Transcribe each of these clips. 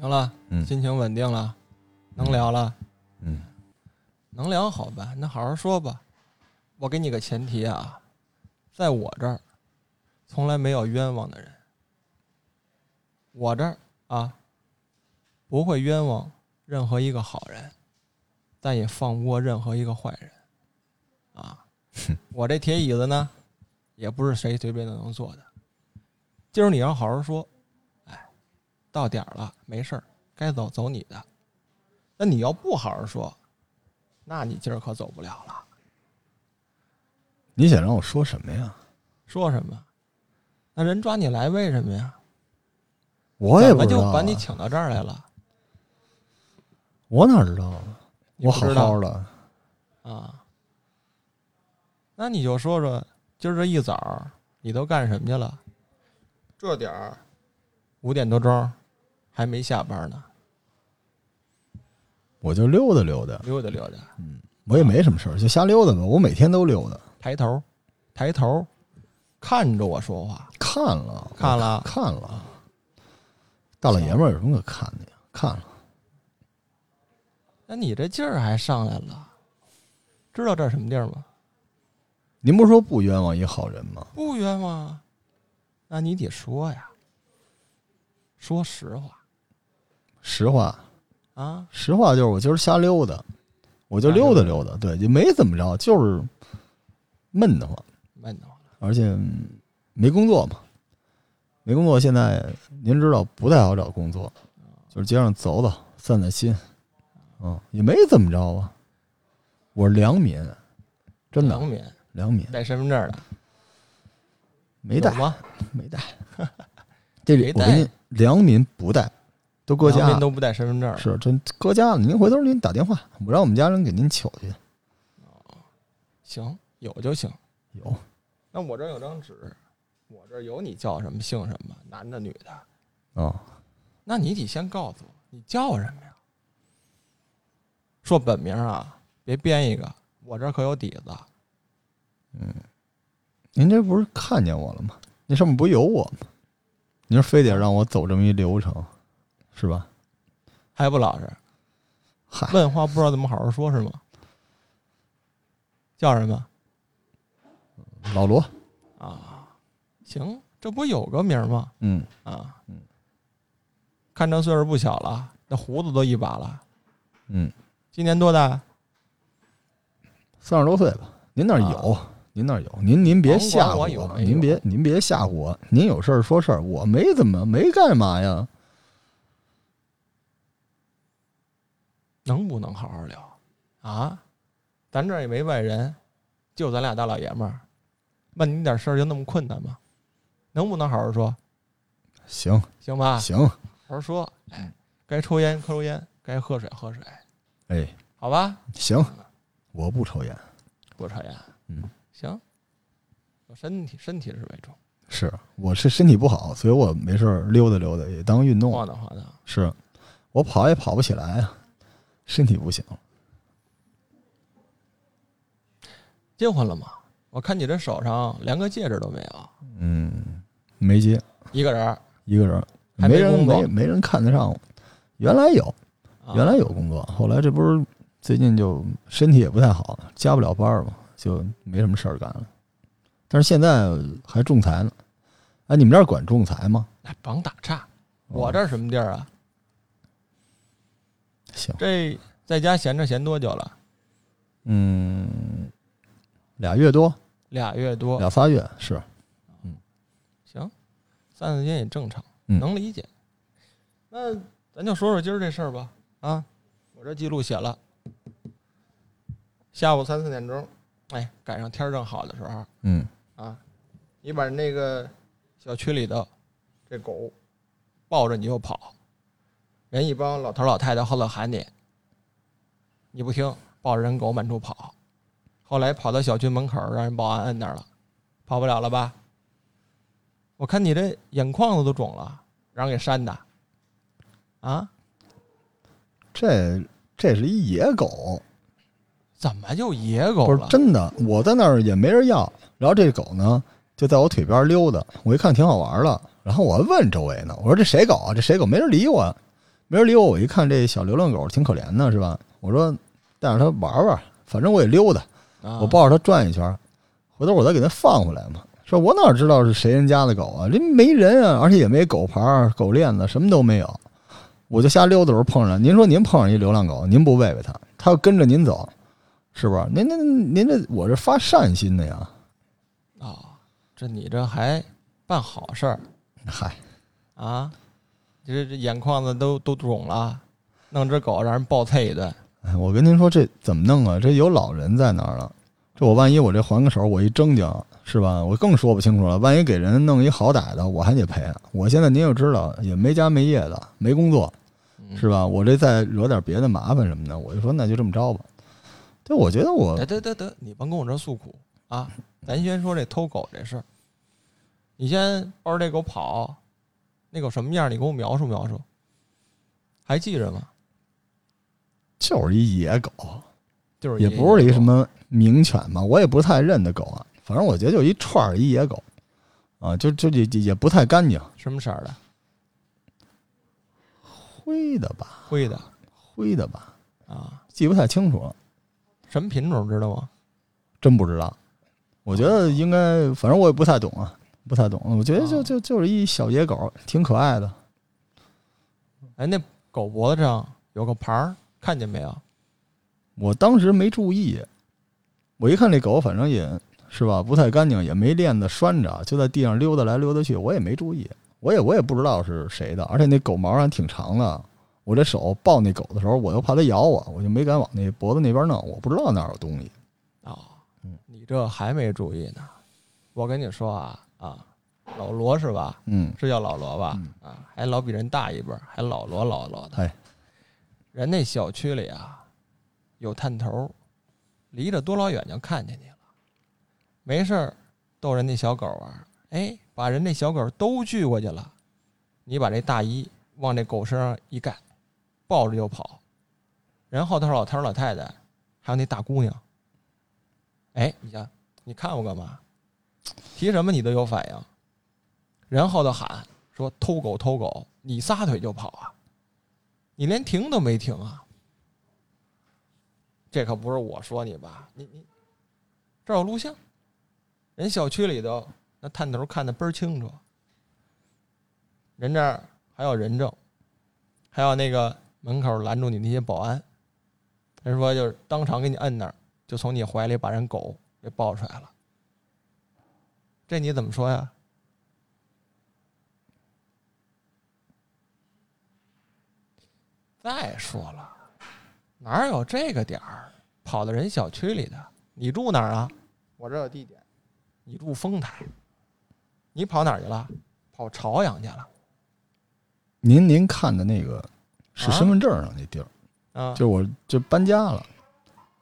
行了，嗯心情稳定了，能聊了，嗯，能聊好吧？那好好说吧。我给你个前提啊，在我这儿从来没有冤枉的人，我这儿啊不会冤枉任何一个好人，但也放不过任何一个坏人啊。我这铁椅子呢，也不是谁随便都能坐的。今儿你要好好说，哎，到点儿了，没事儿，该走走你的。那你要不好好说，那你今儿可走不了了。你想让我说什么呀？说什么？那人抓你来为什么呀？我也怎么就不知道啊、把你请到这儿来了？我哪知道啊？我好好的，啊？那你就说说，今儿这一早儿你都干什么去了？这点儿五点多钟还没下班呢，我就溜达溜达，溜达溜达，嗯我也没什么事儿，就瞎溜达吧。我每天都溜达，抬头，抬头，看着我说话，看了，看了看了。大老爷们儿有什么可看的呀？看了，那你这劲儿还上来了？知道这是什么地儿吗？您不是说不冤枉一好人吗？不冤枉啊，那你得说呀，说实话实话，啊。实话就是我今儿瞎溜达，我就溜达溜达，对，也没怎么着，就是闷得慌，闷得慌，而且嗯没工作嘛，没工作。现在您知道不太好找工作，就是街上走走，散散心，嗯，也没怎么着啊。我是良民，真的良民良民，带身份证的没带吗？没带。这里没带我跟您，良民不带，都搁家都不带身份证，是真搁家了。您回头您打电话，我让我们家人给您取去。行，有就行。有，那我这有张纸，我这有你叫什么姓什么，男的女的。哦、那你得先告诉我你叫什么呀？说本名啊，别编一个，我这可有底子。嗯您这不是看见我了吗？那上面不有我吗？您说非得让我走这么一流程，是吧？还不老实，嗨，问话不知道怎么好好说，是吗？叫什么老罗，啊？行，这不有个名儿吗？嗯，啊，嗯，看这岁数不小了，那胡子都一把了。嗯，今年多大？三十多岁吧。您那儿有，您那儿有，您您别吓唬我您别您别吓唬我。您有事儿说事儿，我没怎么没干嘛呀。能不能好好聊啊？咱这儿也没外人，就咱俩大老爷们儿，问你点事儿就那么困难吗？能不能好好说？行行吧，行，好好说。哎，该抽烟抽烟，该喝水喝水，哎，好吧？行，我不抽烟，不抽烟。嗯，行。我身体身体是为重，是我是身体不好，所以我没事儿溜达溜达也当运动。晃荡晃荡。是我跑也跑不起来啊，身体不行。结婚了吗？我看你这手上连个戒指都没有，嗯，没接一个人。一个人，还没人没没没人看得上我。原来有，啊原来有工作，后来这不是最近就身体也不太好，加不了班儿嘛，就没什么事儿干了。但是现在还仲裁呢。哎，你们这儿管仲裁吗？哎，甭打岔，哦我这儿什么地儿啊？行，这在家闲着闲多久了？嗯，俩月多，俩月多。俩仨月是，嗯行，三四天也正常，嗯能理解。那咱就说说今儿这事儿吧。啊，我这记录写了，下午三四点钟，哎，赶上天儿正好的时候嗯啊，你把那个小区里的这狗抱着你就跑，人一帮老头老太太后头喊你，你不听，抱着人狗满处跑，后来跑到小区门口，让人保安摁那儿了，跑不了了吧？我看你这眼眶子都肿了，让人给扇的，啊？这这是一野狗，怎么就野狗不是了？真的。我在那儿也没人要，然后这狗呢就在我腿边溜达，我一看挺好玩的，然后我还问周围呢，我说这谁狗啊？这谁狗？没人理我。没人理我。我一看这小流浪狗挺可怜的，是吧？我说带着它玩玩，反正我也溜达，啊我抱着它转一圈，回头我再给它放回来嘛。说我哪知道是谁人家的狗啊？这没人啊，而且也没狗牌、狗链子，什么都没有。我就瞎溜达的时候碰上，您说您碰上一流浪狗，您不喂喂它，它要跟着您走，是不是？您您您这我这发善心的呀，啊，这你这还办好事儿嗨，啊？这这眼眶子都都肿了，弄只狗让人暴啐一顿。哎，我跟您说这怎么弄啊？这有老人在那儿了，这我万一我这还个手，我一正经是吧？我更说不清楚了。万一给人弄一好歹的，我还得赔。我现在您也知道，也没家没业的，没工作嗯是吧？我这再惹点别的麻烦什么的，我就说那就这么着吧。对，我觉得我得得得得，你甭跟我这诉苦啊！咱先说这偷狗这事儿，你先抱着这狗跑，那狗什么样？你给我描述描述，还记着吗？就是一野狗，就是也不是一狗什么名犬吧，我也不太认得狗啊。反正我觉得就一串儿一野狗，啊，就就也也不太干净，什么色儿的，灰的吧，灰的灰的吧，啊，记不太清楚了。什么品种知道吗？真不知道。我觉得应该，反正我也不太懂啊，不太懂。我觉得就哦就就是一小野狗，挺可爱的。哎，那狗脖子上有个牌儿，看见没有？我当时没注意，我一看这狗，反正也是吧，不太干净，也没链子拴着，就在地上溜达来溜达去，我也没注意，我也我也不知道是谁的，而且那狗毛还挺长的。我这手抱那狗的时候，我又怕它咬我，我就没敢往那脖子那边弄，我不知道那儿有东西。哦嗯，你这还没注意呢。我跟你说啊啊，老罗是吧？嗯，是叫老罗吧？嗯啊，还老比人大一辈儿，还老罗老罗的。嗨，人那小区里啊，有探头，离着多老远就看见你了。没事儿，逗人那小狗玩儿，哎，把人那小狗都聚过去了。你把这大衣往这狗身上一盖，抱着就跑。人后头老头老太太，还有那大姑娘。哎，你想，你看我干嘛？提什么你都有反应。人后头喊说偷狗偷狗，你撒腿就跑啊！你连停都没停啊！这可不是我说你吧？你你这有录像，人小区里头那探头看得倍儿清楚，人这儿还有人证，还有那个门口拦住你那些保安，人说就是当场给你摁那儿，就从你怀里把人狗给抱出来了。这你怎么说呀？再说了，哪有这个点儿跑到人小区里的？你住哪儿啊？我这有地点。你住丰台，你跑哪儿去了？跑朝阳去了您您看的那个是啊身份证上那地儿，啊？就我就搬家了，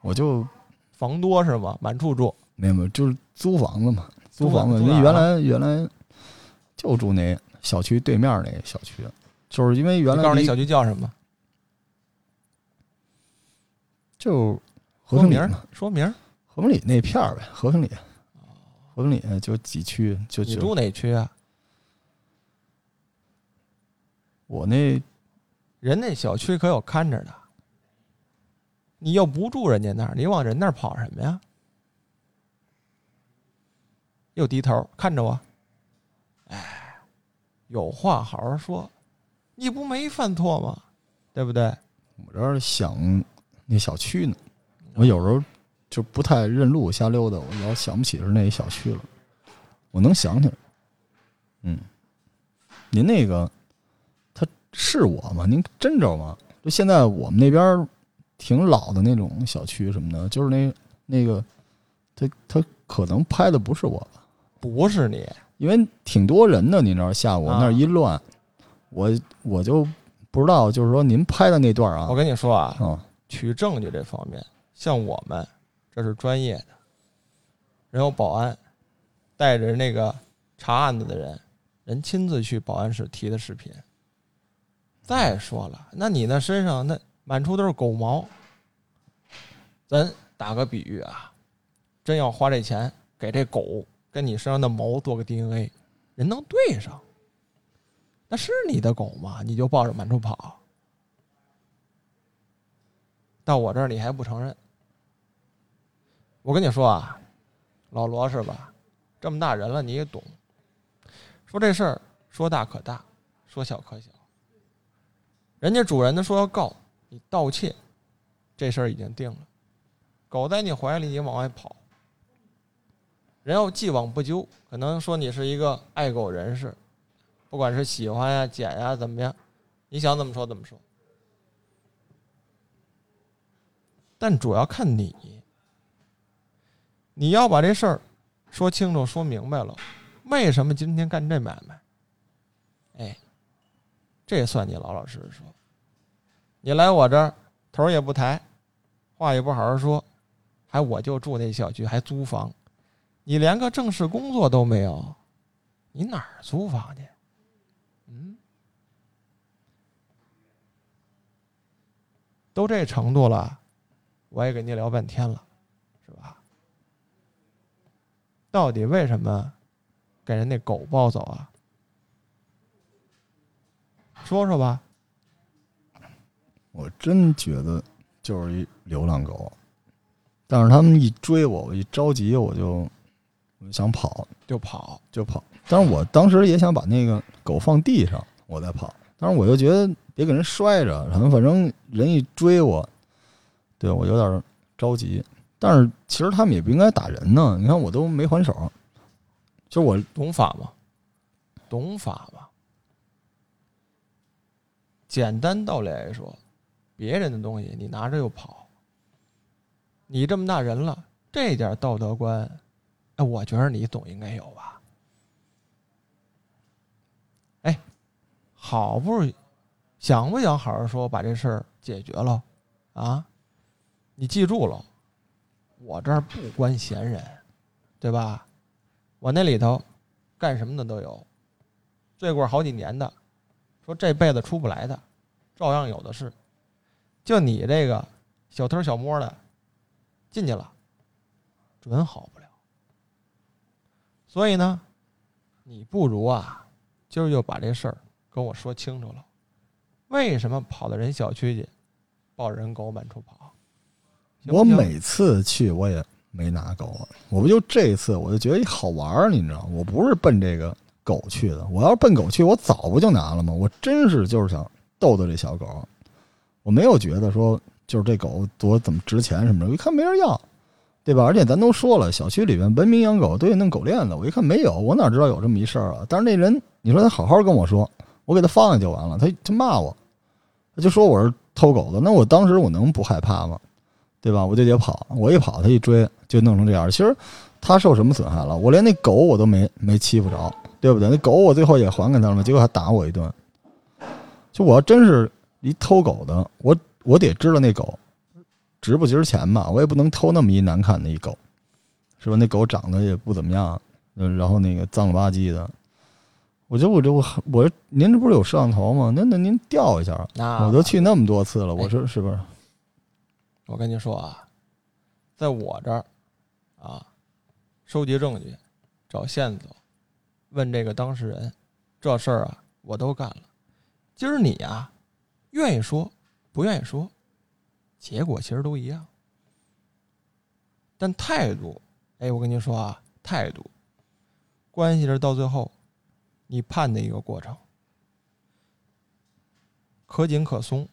我就房多是吗？满处住。没有没有，就是租房子嘛，租租房子。租哪儿啊因为原来原来就住那小区对面那小区，就是因为原来离你告诉你小区叫什么？就和平里嘛，说名儿。和平里那片儿呗，和平里，和平里就几区，就就你住哪区啊？我那人那小区可有看着的。你又不住人家那儿，你往人那儿跑什么呀？又低头看着我，哎，有话好好说，你不没犯错吗？对不对？我这儿想那小区呢，我有时候就不太认路，瞎溜达，我老想不起是那小区了。我能想起来，嗯，您那个他是我吗？您真知道吗？就现在我们那边挺老的那种小区什么的，就是那那个他他可能拍的不是我？不是你，因为挺多人的，你知道，下午啊那一乱，我我就不知道，就是说您拍的那段啊。我，跟你说啊，啊，取证据这方面，像我们这是专业。的，人有保安带着那个查案子的人，人亲自去保安室提的视频。再说了，那你那身上那满处都是狗毛，咱打个比喻啊，真要花这钱给这狗跟你身上的毛做个 DNA，人能对上，那是你的狗吗？你就抱着满处跑，到我这儿你还不承认？我跟你说啊，老罗是吧？这么大人了你也懂，说这事儿说大可大，说小可小。人家主人呢说要告你盗窃，这事儿已经定了。狗在你怀里，你往外跑，人要既往不咎，可能说你是一个爱狗人士，不管是喜欢呀、捡呀怎么样，你想怎么说怎么说。但主要看你，你要把这事儿说清楚、说明白了，为什么今天干这买卖？哎，这算你老老实实说。你来我这儿，头也不抬，话也不好好说，还我就住那小区，还租房，你连个正式工作都没有，你哪儿租房去？嗯，都这程度了。我也跟你聊半天了，是吧？到底为什么给人那狗抱走啊？说说吧。我真觉得就是一流浪狗，但是他们一追我，我一着急，我就想跑，就跑就跑。但是我当时也想把那个狗放地上，我再跑。但是我又觉得别给人摔着，然后反正人一追我。对我有点着急，但是其实他们也不应该打人呢。你看我都没还手，就我懂法吗？懂法吧。简单道理来说，别人的东西你拿着又跑，你这么大人了，这点道德观，哎，我觉得你总应该有吧？哎，好不容易想不想好好说把这事儿解决了啊？你记住了，我这儿不关闲人，对吧？我那里头干什么的都有，罪过好几年的，说这辈子出不来的，照样有的是。就你这个小偷小摸的，进去了，准好不。所以呢，你不如啊，今儿就把这事儿跟我说清楚了，为什么跑到人小区去，抱人狗满处跑？我每次去我也没拿狗，我不就这次我就觉得好玩儿，你知道，我不是奔这个狗去的。我要是奔狗去，我早不就拿了吗？我真是就是想逗逗这小狗，我没有觉得说就是这狗多怎么值钱什么的。我一看没人要，对吧？而且咱都说了，小区里面文明养狗都得弄狗链子，我一看没有，我哪知道有这么一事儿啊？但是那人，你说他好好跟我说，我给他放下就完了，他他骂我，他就说我是偷狗的，那我当时我能不害怕吗？对吧？我就得跑，我一跑，他一追，就弄成这样。其实他受什么损害了？我连那狗我都没没欺负着，对不对？那狗我最后也还给他了，结果还打我一顿。就我要真是一偷狗的，我我得知道那狗值不值钱吧，我也不能偷那么一难看的一狗，是吧？那狗长得也不怎么样，嗯然后那个脏了吧唧的。我就我这我我您这不是有摄像头吗？那那您调一下，我都去那么多次了，我说是不是？我跟您说啊，在我这儿，啊，收集证据，找线索，问这个当事人，这事儿啊，我都干了。今儿你呀，愿意说，不愿意说，结果其实都一样。但态度，哎，我跟你说啊，态度，关系是到最后，你判的一个过程，可紧可松，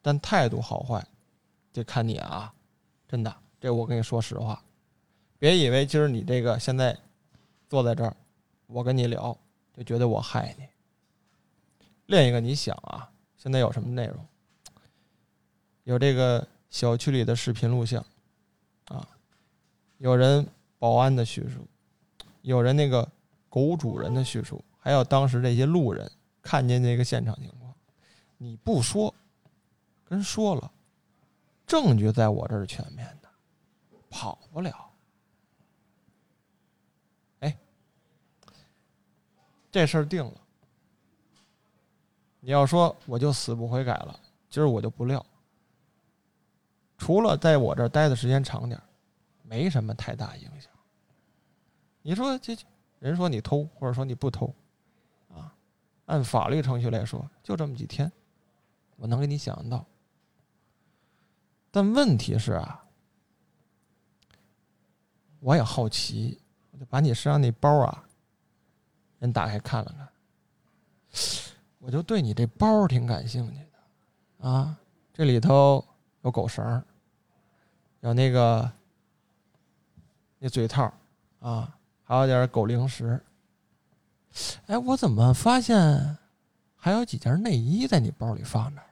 但态度好坏。得看你啊，真的，这我跟你说实话，别以为今儿你这个现在坐在这儿，我跟你聊就觉得我害你。另一个，你想啊，现在有什么内容？有这个小区里的视频录像，啊，有人保安的叙述，有人那个狗主人的叙述，还有当时这些路人看见那个现场情况，你不说，跟说了。证据在我这儿全面的，跑不了。哎，这事儿定了。你要说我就死不悔改了，今儿我就不撂。除了在我这儿待的时间长点，没什么太大影响。你说这人说你偷，或者说你不偷，啊，按法律程序来说，就这么几天，我能给你想到。但问题是啊，我也好奇，我就把你身上那包啊，人打开看了看，我就对你这包挺感兴趣的啊。这里头有狗绳儿，有那个那嘴套啊，还有点狗零食。哎，我怎么发现还有几件内衣在你包里放着？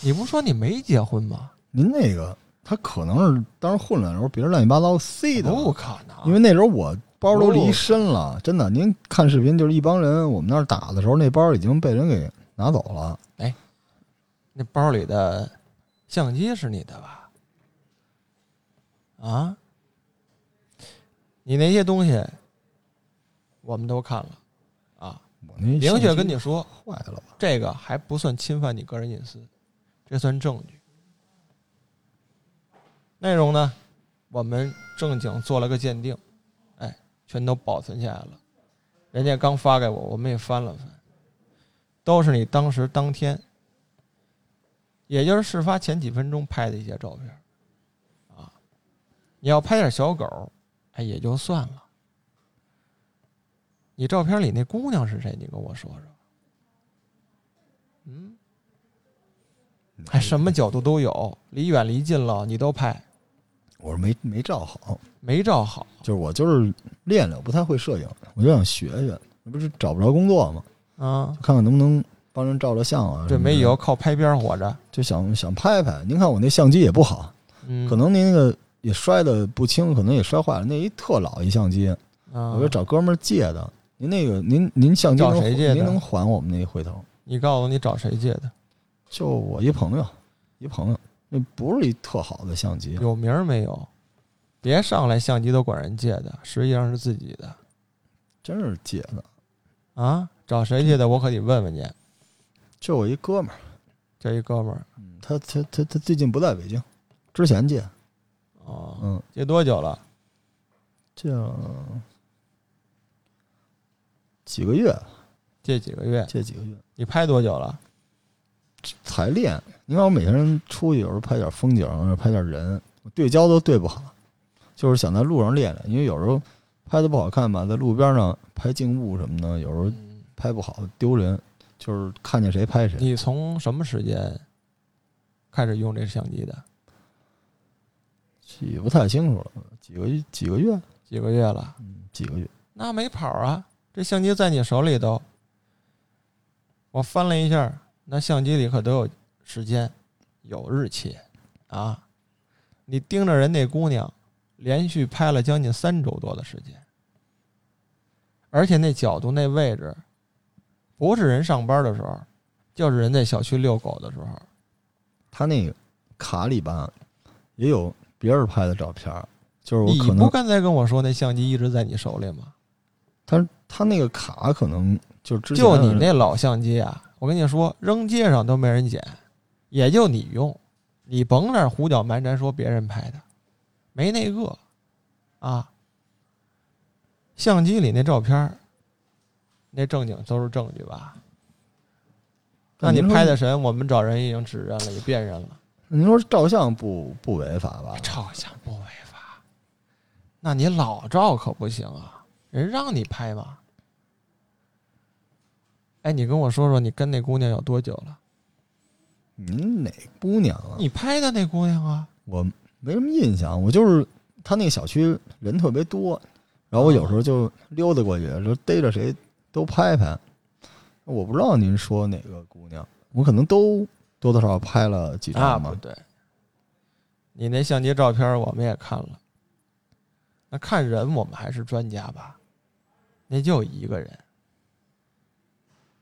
你不说你没结婚吗？您那个他可能是当时混乱的时候，别人乱七八糟塞的，不可能，因为那时候我包都离身了，真的。您看视频，就是一帮人我们那儿打的时候，那包已经被人给拿走了。哎那包里的相机是你的吧？啊，你那些东西我们都看了啊，我那明确跟你说，坏了吧？这个还不算侵犯你个人隐私，这算证据。内容呢，我们正经做了个鉴定，哎，全都保存下来了。人家刚发给我，我们也翻了翻，都是你当时当天，也就是事发前几分钟拍的一些照片。啊，你要拍点小狗，哎，也就算了。你照片里那姑娘是谁？你跟我说说。嗯，哎，什么角度都有，离远离近了你都拍，我说没没照好，没照好。就是我就是练练，我不太会摄影，我就想学学。那不是找不着工作吗？啊，看看能不能帮人照照相啊。这没以后靠拍片活着。就想想拍拍。您看我那相机也不好，嗯，可能您那个也摔的不轻，可能也摔坏了。那一特老一相机，啊我就找哥们儿借的。您那个您您相机能找谁借的您能还我们那一回头？你告诉我你找谁借的？就我一朋友，一朋友，那不是一特好的相机，有名儿没有？别上来相机都管人借的，实际上是自己的真是借的。啊！找谁借的？我可得问问您。就我一哥们儿，这一哥们儿嗯他他他他最近不在北京，之前借，哦，嗯，借多久了？借几个月，借几个月？借几个月你拍多久了？才练。你看我每天出去，有时候拍点风景，有时候拍点人，我对焦都对不好，就是想在路上练练，因为有时候拍的不好看吧，在路边上拍静物什么的，有时候嗯拍不好丢人，就是看见谁拍谁。你从什么时间开始用这相机的？记不太清楚了，几个月几个月，几个月了？嗯，几个月。那没跑啊！这相机在你手里头，我翻了一下，那相机里可都有时间，有日期啊！你盯着人那姑娘，连续拍了将近三周多的时间，而且那角度、那位置，不是人上班的时候，就是人在小区遛狗的时候。他那个卡里吧，也有别人拍的照片，就是我你不刚才跟我说那相机一直在你手里吗？他他那个卡可能就之前就你那老相机啊，我跟你说，扔街上都没人捡，也就你用，你甭那儿胡搅蛮缠说别人拍的，没那个啊。相机里那照片，那正经都是证据吧？那你拍的神，我们找人已经指认了，也辨认了，您说照相不不违法吧？照相不违法，那你老照可不行啊，人让你拍吗？哎，你跟我说说，你跟那姑娘有多久了？您哪姑娘啊？你拍的那姑娘啊？我没什么印象，我就是他那个小区人特别多，然后我有时候就溜达过去，就逮着谁都拍拍。我不知道您说哪个姑娘，我可能都多多少少拍了几啊，张吧。不对，你那相机照片我们也看了。那看人，我们还是专家吧？那就一个人，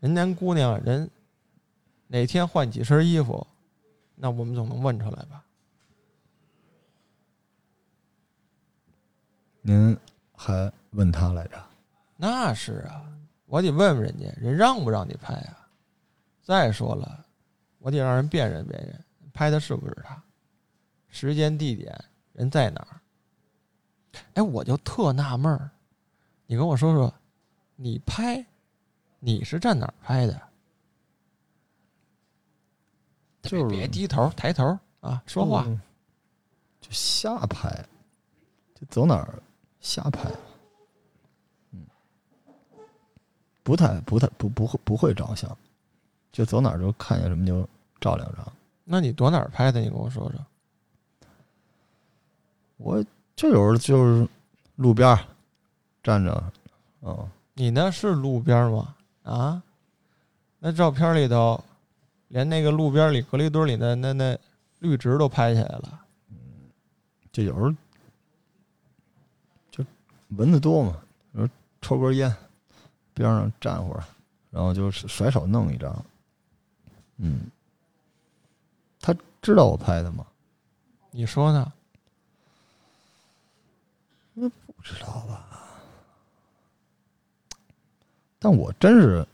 人家姑娘人哪天换几身衣服，那我们总能问出来吧？您还问他来着？那是啊，我得问问人家，人让不让你拍啊？再说了，我得让人辨认辨认，拍的是不是他，时间地点，人在哪儿？哎，我就特纳闷儿，你跟我说说，你拍，你是站哪儿拍的？就是别低头，抬头啊，说话。嗯就瞎拍，就走哪儿瞎拍，嗯，不太不太不不会不会照相，就走哪儿就看见什么就照两张。那你躲哪儿拍的？你跟我说说。我就有时候就是路边儿站着，嗯，你那是路边儿吗？啊？那照片里头，连那个路边里隔离墩里的那那绿植都拍起来了。嗯就有时候就蚊子多嘛，有时候抽根烟，边上站会儿，然后就甩手弄一张。嗯，他知道我拍的吗？你说呢？那不知道吧？但我真是，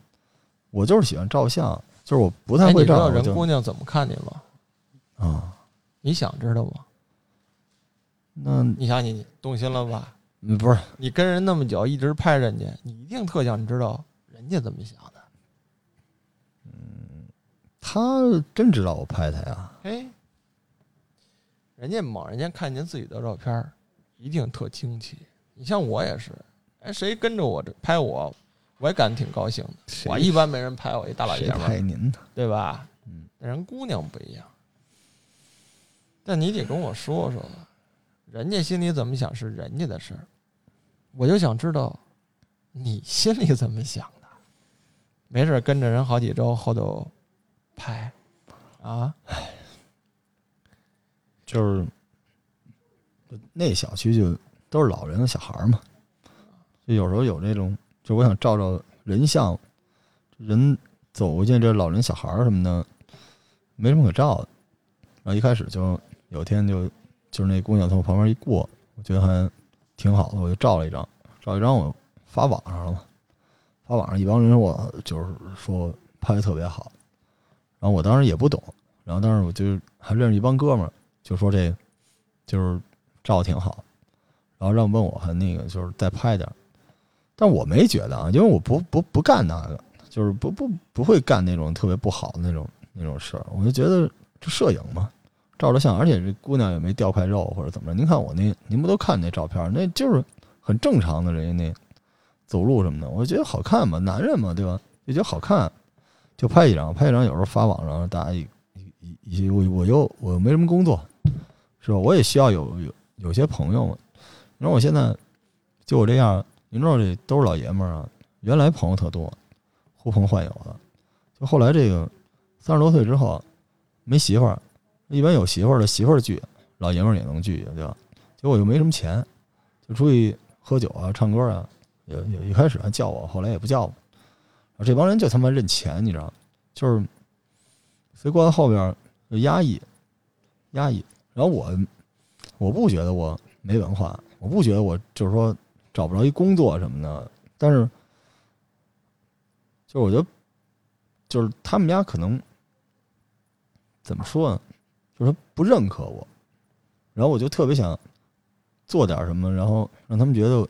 我就是喜欢照相，就是我不太哎，会照。你知道人姑娘怎么看你吗？啊，你想知道吗？那你想你动心了吧？嗯不是你跟人那么久，一直拍人家，你一定特想知道人家怎么想的。他真知道我拍他呀？哎，人家猛人家看见自己的照片，一定特惊奇。你像我也是，哎，谁跟着我这拍我，我也感觉挺高兴的。我一般没人拍我一大老谁爷们儿，拍您呢？对吧？嗯，但人姑娘不一样。但你得跟我说说，人家心里怎么想是人家的事儿，我就想知道你心里怎么想的。没事儿跟着人好几周后头拍，啊，就是那小区就都是老人和小孩嘛，就有时候有那种，就我想照照人像，人走过去这老人小孩什么的，没什么可照的。然后一开始就有天就就是那姑娘从我旁边一过，我觉得还挺好的，我就照了一张，照一张我发网上了嘛，发网上一帮人我就是说拍的特别好，然后我当时也不懂，然后当时我就还认识一帮哥们儿，就说这就是照挺好，然后让问我还那个就是再拍点儿，但我没觉得啊，因为我不不不干那个，就是不不不会干那种特别不好的那种那种事儿，我就觉得这摄影嘛，照着相，而且这姑娘也没掉块肉或者怎么着，您看我那您不都看那照片儿，那就是很正常的人家那走路什么的，我觉得好看嘛，男人嘛，对吧？就觉得好看，就拍一张，拍一张，有时候发网上，大家一一一我我又我又没什么工作，是吧？我也需要有有有些朋友嘛。你说我现在就我这样，您知道这都是老爷们儿啊，原来朋友特多，呼朋唤友的，就后来这个三十多岁之后没媳妇儿，一般有媳妇儿的媳妇儿聚，老爷们儿也能聚，对吧？结果又没什么钱，就出去喝酒啊、唱歌啊，也也一开始还叫我，后来也不叫我。然后这帮人就他妈认钱，你知道，就是所以过到后边就压抑，压抑。然后我我不觉得我没文化，我不觉得我就是说找不着一工作什么的，但是就是我觉得就是他们家可能怎么说呢，就是不认可我，然后我就特别想做点什么，然后让他们觉得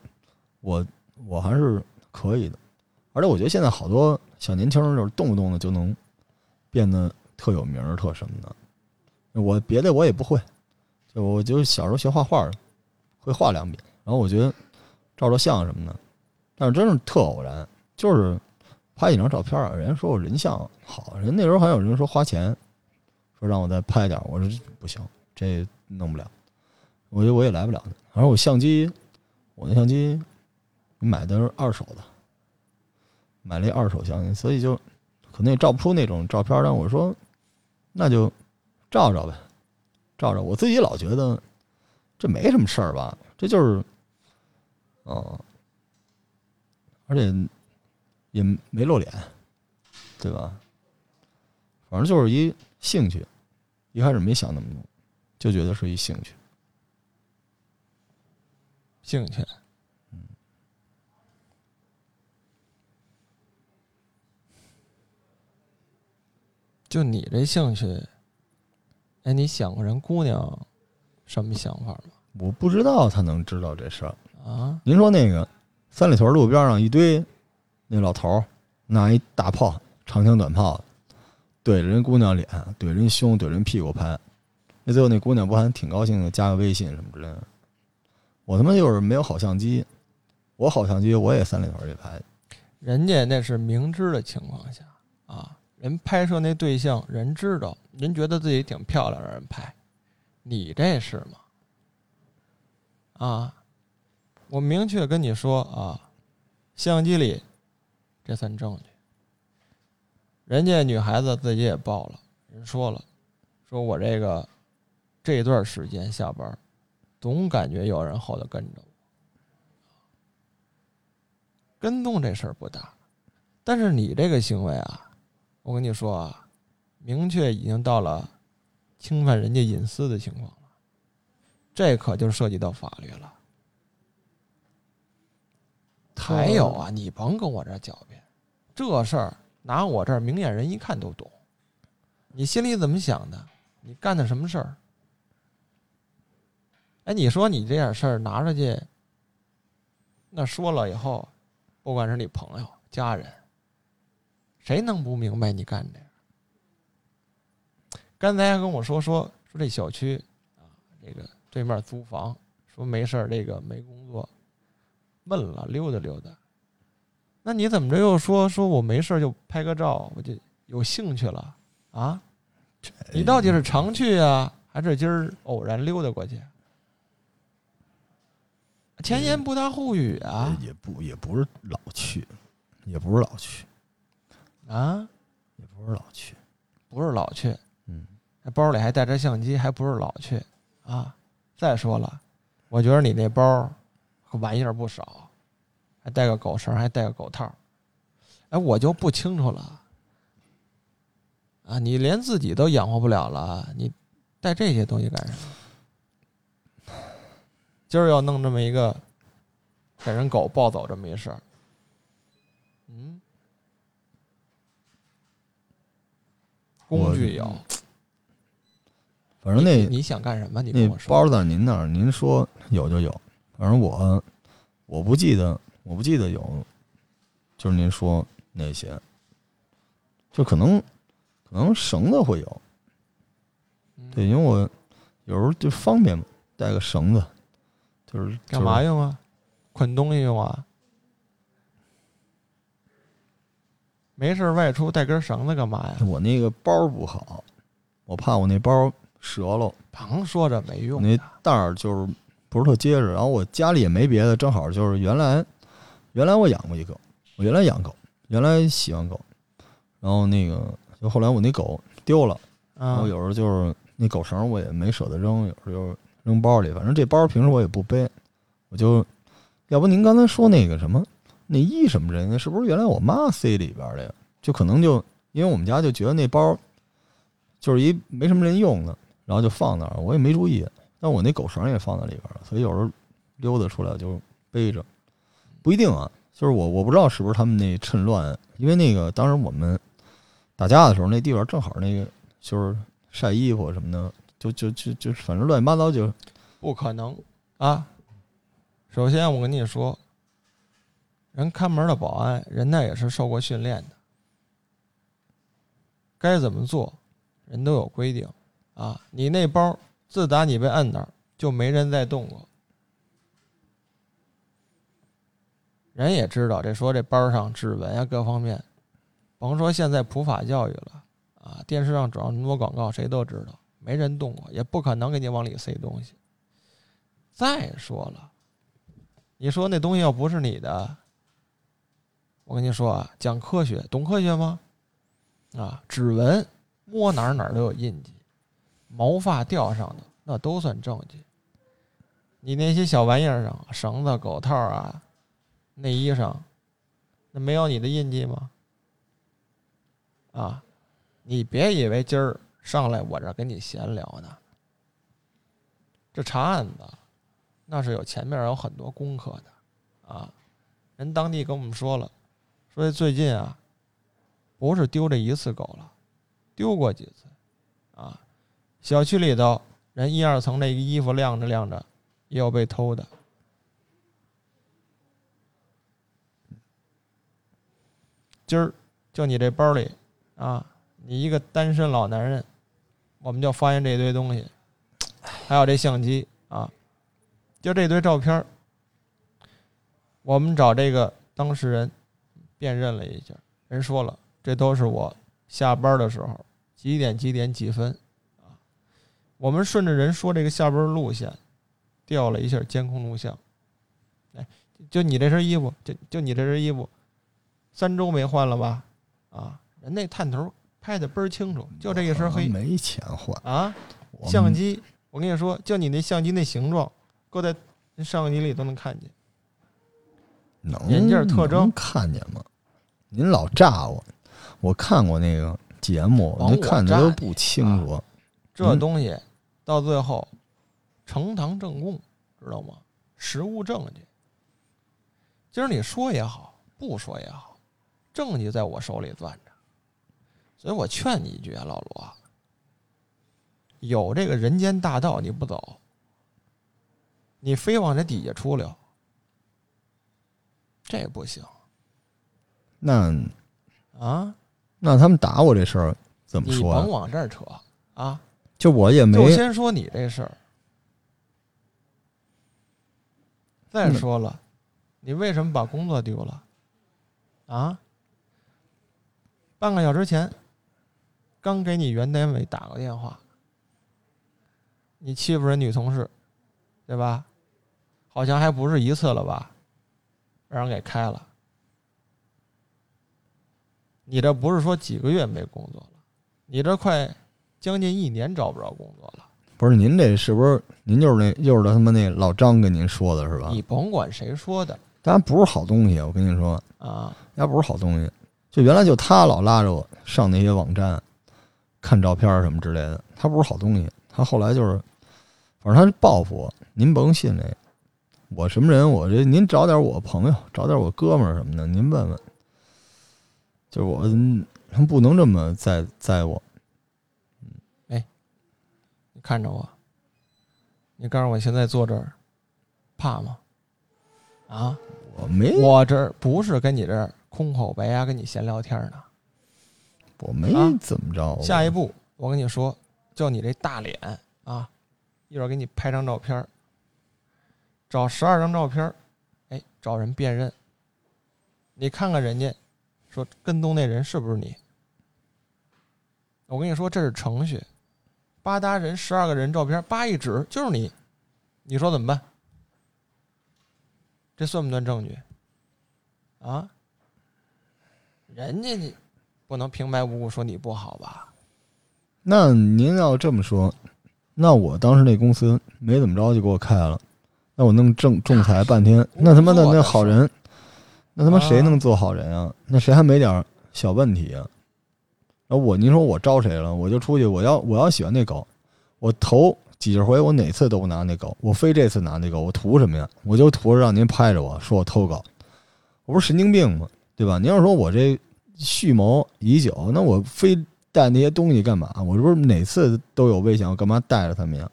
我我还是可以的。而且我觉得现在好多小年轻人就是动不动的就能变得特有名儿、特什么的。我别的我也不会，就我就小时候学画画，会画两笔。然后我觉得照照相什么的，但是真是特偶然，就是拍几张照片儿，人家说我人像好，人那时候还有人说花钱，说让我再拍点，我说不行，这弄不了，我觉得我也来不了。反正我相机，我那相机买的二手的。买了一二手相机，所以就可能也照不出那种照片。但我说，那就照照呗，照照。我自己老觉得这没什么事儿吧，这就是，嗯，而且也没露脸，对吧？反正就是一兴趣，一开始没想那么多，就觉得是一兴趣。兴趣。就你这兴趣，哎，你想过人姑娘什么想法吗？我不知道她能知道这事儿。啊，您说那个三里屯路边上一堆那老头儿拿一大炮，长枪短炮的，对着人姑娘脸，怼人胸，怼人屁股拍，那最后那姑娘不还挺高兴的，加个微信什么之类的。我他妈就是没有好相机，我好相机我也三里屯去拍。人家那是明知的情况下啊，人拍摄那对象，人知道，人觉得自己挺漂亮，让人拍。你这是吗？啊，我明确跟你说啊，相机里这算证据。人家女孩子自己也报了，人说了，说我这个这段时间下班，总感觉有人后头跟着我。跟踪这事儿不大，但是你这个行为啊，我跟你说啊，明确已经到了侵犯人家隐私的情况了，这可就涉及到法律了。还有啊，你甭跟我这儿狡辩，这事儿拿我这儿明眼人一看都懂。你心里怎么想的？你干的什么事儿？哎，你说你这点事儿拿出去，那说了以后。不管是你朋友、家人，谁能不明白你干这个？刚才还跟我说说说这小区啊，这个对面租房，说没事儿，这个没工作，闷了溜达溜达。那你怎么着又说说我没事儿就拍个照，我就有兴趣了啊？你到底是常去啊，还是今儿偶然溜达过去？前言不搭后语啊，也不也不是老去，也不是老去，啊，也不是老去，不是老去，嗯，包里还带着相机，还不是老去啊。再说了，我觉得你那包玩意儿不少，还带个狗绳，还带个狗套，哎，我就不清楚了，啊，你连自己都养活不了了，你带这些东西干什么？今儿要弄这么一个给人狗抱走这么一事儿，嗯，工具有，反正那你想干什么？你那跟我说。包在您那儿，您说有就有，反正我我不记得，我不记得有，就是您说那些，就可能可能绳子会有，嗯对，因为我有时候就方便嘛，带个绳子。就是干嘛用啊？捆东西用啊？没事外出带根绳子干嘛呀？我那个包不好，我怕我那包折了。甭说这没用，那袋儿就是不是特结实。然后我家里也没别的，正好就是原来原来我养过一个，我原来养狗，原来喜欢狗。然后那个就后来我那狗丢了，然后有时候就是那狗绳我也没舍得扔，有时候就。扔包里，反正这包平时我也不背，我就要不您刚才说那个什么内衣什么人，那是不是原来我妈塞里边的呀？就可能就因为我们家就觉得那包就是一没什么人用的，然后就放那儿，我也没注意。但我那狗绳也放在里边了，所以有时候溜达出来就背着，不一定啊。就是我我不知道是不是他们那趁乱，因为那个当时我们打架的时候，那地方正好那个就是晒衣服什么的。就就就就反正乱七八糟就，不可能啊！首先我跟你说，人看门的保安，人那也是受过训练的，该怎么做，人都有规定啊！你那包自打你被摁那儿，就没人再动过，人也知道这说这包上指纹啊各方面，甭说现在普法教育了啊，电视上找那么多广告，谁都知道。没人动过，也不可能给你往里塞东西。再说了，你说那东西要不是你的，我跟你说啊，讲科学，懂科学吗？啊，指纹摸哪儿哪儿都有印记，毛发掉上的那都算证据。你那些小玩意儿上，绳子、狗套啊，内衣上，那没有你的印记吗？啊，你别以为今儿。上来我这跟你闲聊呢，这查案子那是有前面有很多功课的啊。人当地跟我们说了，说最近啊，不是丢这一次狗了，丢过几次啊。小区里头人一二层那个衣服晾着晾着，也有被偷的。今儿就你这包里啊，你一个单身老男人。我们就发现这堆东西，还有这相机啊，就这堆照片，我们找这个当事人辨认了一下，人说了，这都是我下班的时候几点几点几分啊。我们顺着人说这个下班路线，调了一下监控录像，哎，就你这身衣服，就就你这身衣服，三周没换了吧？啊，人那探头拍的倍儿清楚，就这一身黑没钱换啊。相机，我跟你说，就你那相机那形状，搁在那相机里都能看见。能眼镜特征看见吗？您老炸我，我看过那个节目，甭我那看的都不清楚。嗯这东西到最后呈堂证供，知道吗？实物证据。今儿你说也好，不说也好，证据在我手里攥着，所以我劝你一句啊，老罗，有这个人间大道你不走，你非往这底下出溜，这不行那啊！那他们打我这事儿怎么你说呀、甭往这儿扯啊！就我也没就先说你这事儿。再嗯说了，你为什么把工作丢了？啊？半个小时前，刚给你原单位打个电话，你欺负人女同事，对吧？好像还不是一次了吧？让人给开了。你这不是说几个月没工作了，你这快将近一年找不着工作了。不是您这是不是您就是那又是他妈那老张跟您说的是吧？你甭管谁说的咱不是好东西，我跟你说，啊，那不是好东西。就原来就他老拉着我上那些网站看照片什么之类的，他不是好东西。他后来就是，反正他是报复我。您甭信这个，我什么人？我这您找点我朋友，找点我哥们儿什么的，您问问。就是我嗯不能这么在在我，哎你看着我，你告诉我现在坐这儿怕吗？啊，我没我这不是跟你这儿空口白牙跟你闲聊天呢。我没啊怎么着。下一步，我跟你说，就你这大脸啊，一会儿给你拍张照片儿，找十二张照片，哎，找人辨认。你看看人家说跟踪那人是不是你？我跟你说，这是程序，八搭人十二个人照片，叭一指就是你，你说怎么办？这算不算证据？啊？人家你不能平白无故说你不好吧？那您要这么说，那我当时那公司没怎么着就给我开了，那我弄仲仲裁半天，那他妈的那好人，那他妈谁啊能做好人啊？那谁还没点儿小问题啊？然后我您说我招谁了？我就出去，我要我要喜欢那狗，我头几十回我哪次都不拿那狗，我非这次拿那狗，我图什么呀？我就图着让您拍着我说我偷狗，我不是神经病吗？对吧？您要说我这蓄谋已久，那我非带那些东西干嘛？我这不是哪次都有危险，我干嘛带着他们呀？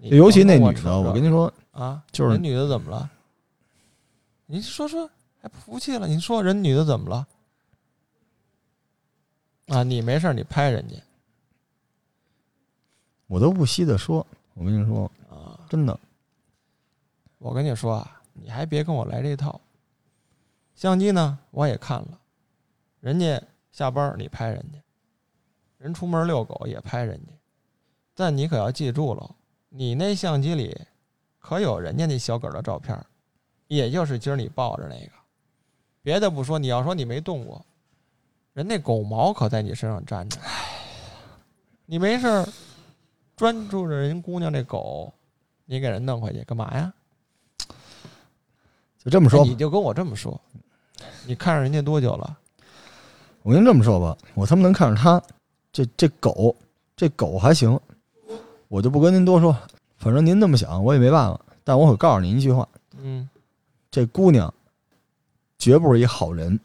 你尤其那女的，我跟您说，啊，就是人女的怎么了？你说说，还不服气了？你说人女的怎么了？啊，你没事你拍人家我都不稀的说。我跟你说，啊！真的，我跟你说啊，你还别跟我来这套。相机呢，我也看了，人家下班你拍人家，人出门遛狗也拍人家，但你可要记住了，你那相机里可有人家那小狗的照片，也就是今儿你抱着那个。别的不说，你要说你没动过，人那狗毛可在你身上粘着。你没事儿专注着人姑娘这狗，你给人弄回去干嘛呀？就这么说你。就跟我这么说，你看上人家多久了？我跟您这么说吧，我他妈能看上他，这这狗，这狗还行，我就不跟您多说。反正您那么想，我也没办法。但我可告诉您一句话，嗯，这姑娘绝不是一好人。